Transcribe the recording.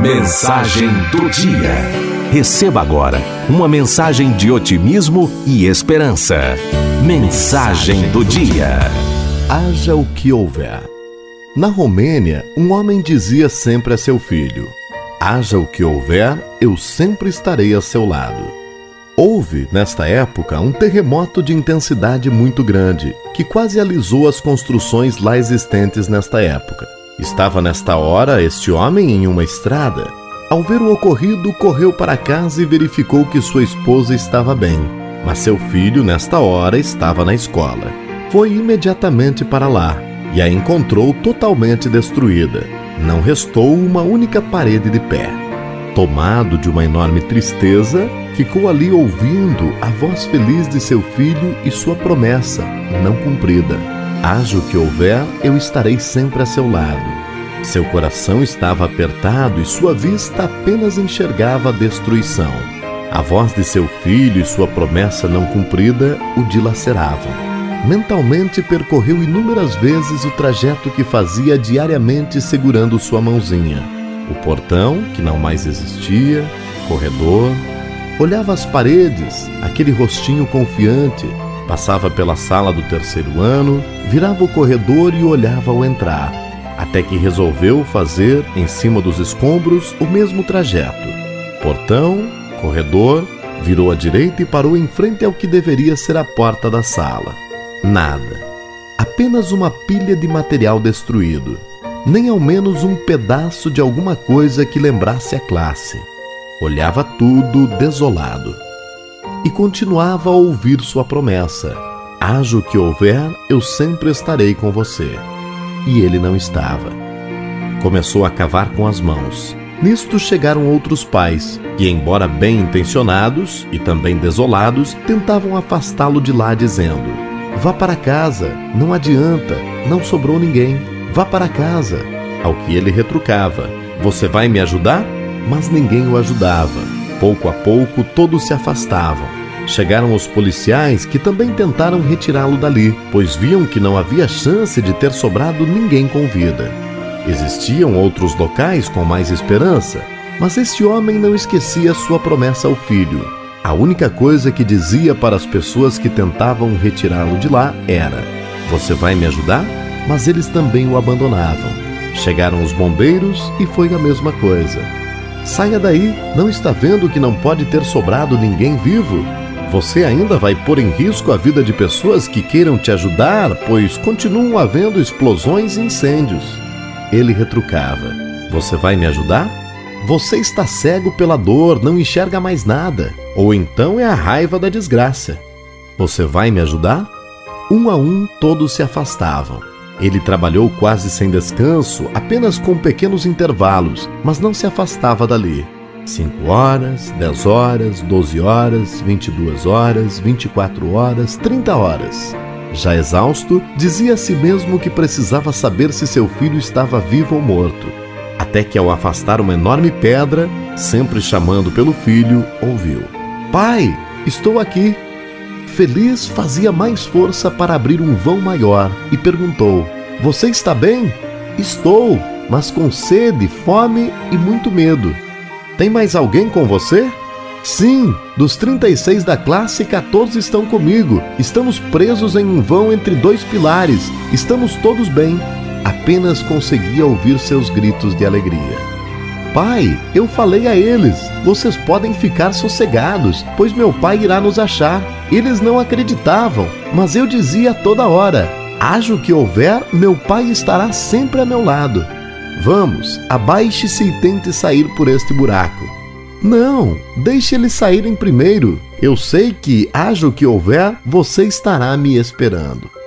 Mensagem do dia. Receba agora uma mensagem de otimismo e esperança. Mensagem do dia. Haja o que houver. Na Romênia, um homem dizia sempre a seu filho: Haja o que houver, eu sempre estarei a seu lado. Houve, nesta época, um terremoto de intensidade muito grande, que quase alisou as construções lá existentes nesta época. Estava nesta hora este homem em uma estrada. Ao ver o ocorrido, correu para casa e verificou que sua esposa estava bem, mas seu filho, nesta hora, estava na escola. Foi imediatamente para lá e a encontrou totalmente destruída. Não restou uma única parede de pé. Tomado de uma enorme tristeza, ficou ali ouvindo a voz feliz de seu filho e sua promessa não cumprida. Haja o que houver, eu estarei sempre a seu lado. Seu coração estava apertado e sua vista apenas enxergava a destruição. A voz de seu filho e sua promessa não cumprida o dilaceravam. Mentalmente percorreu inúmeras vezes o trajeto que fazia diariamente segurando sua mãozinha. O portão, que não mais existia, corredor. Olhava as paredes, aquele rostinho confiante, Passava pela sala do terceiro ano, virava o corredor e olhava ao entrar, até que resolveu fazer, em cima dos escombros, o mesmo trajeto. Portão, corredor, virou à direita e parou em frente ao que deveria ser a porta da sala. Nada. Apenas uma pilha de material destruído. Nem ao menos um pedaço de alguma coisa que lembrasse a classe. Olhava tudo desolado e continuava a ouvir sua promessa: Haja o que houver, eu sempre estarei com você. E ele não estava. Começou a cavar com as mãos. Nisto chegaram outros pais, que, embora bem intencionados e também desolados, tentavam afastá-lo de lá, dizendo: Vá para casa, não adianta, não sobrou ninguém, vá para casa. Ao que ele retrucava: Você vai me ajudar? Mas ninguém o ajudava. Pouco a pouco, todos se afastavam. Chegaram os policiais que também tentaram retirá-lo dali, pois viam que não havia chance de ter sobrado ninguém com vida. Existiam outros locais com mais esperança, mas este homem não esquecia sua promessa ao filho. A única coisa que dizia para as pessoas que tentavam retirá-lo de lá era: Você vai me ajudar? Mas eles também o abandonavam. Chegaram os bombeiros e foi a mesma coisa. Saia daí, não está vendo que não pode ter sobrado ninguém vivo? Você ainda vai pôr em risco a vida de pessoas que queiram te ajudar, pois continuam havendo explosões e incêndios. Ele retrucava: Você vai me ajudar? Você está cego pela dor, não enxerga mais nada. Ou então é a raiva da desgraça. Você vai me ajudar? Um a um, todos se afastavam. Ele trabalhou quase sem descanso, apenas com pequenos intervalos, mas não se afastava dali. 5 horas, 10 horas, 12 horas, 22 horas, 24 horas, 30 horas. Já exausto, dizia a si mesmo que precisava saber se seu filho estava vivo ou morto. Até que, ao afastar uma enorme pedra, sempre chamando pelo filho, ouviu: Pai, estou aqui. Feliz fazia mais força para abrir um vão maior e perguntou: Você está bem? Estou, mas com sede, fome e muito medo. Tem mais alguém com você? Sim, dos 36 da classe, 14 estão comigo. Estamos presos em um vão entre dois pilares. Estamos todos bem. Apenas conseguia ouvir seus gritos de alegria. Pai, eu falei a eles: vocês podem ficar sossegados, pois meu pai irá nos achar. Eles não acreditavam, mas eu dizia toda hora: haja o que houver, meu pai estará sempre a meu lado. Vamos, abaixe-se e tente sair por este buraco. Não, deixe eles saírem primeiro. Eu sei que, haja o que houver, você estará me esperando.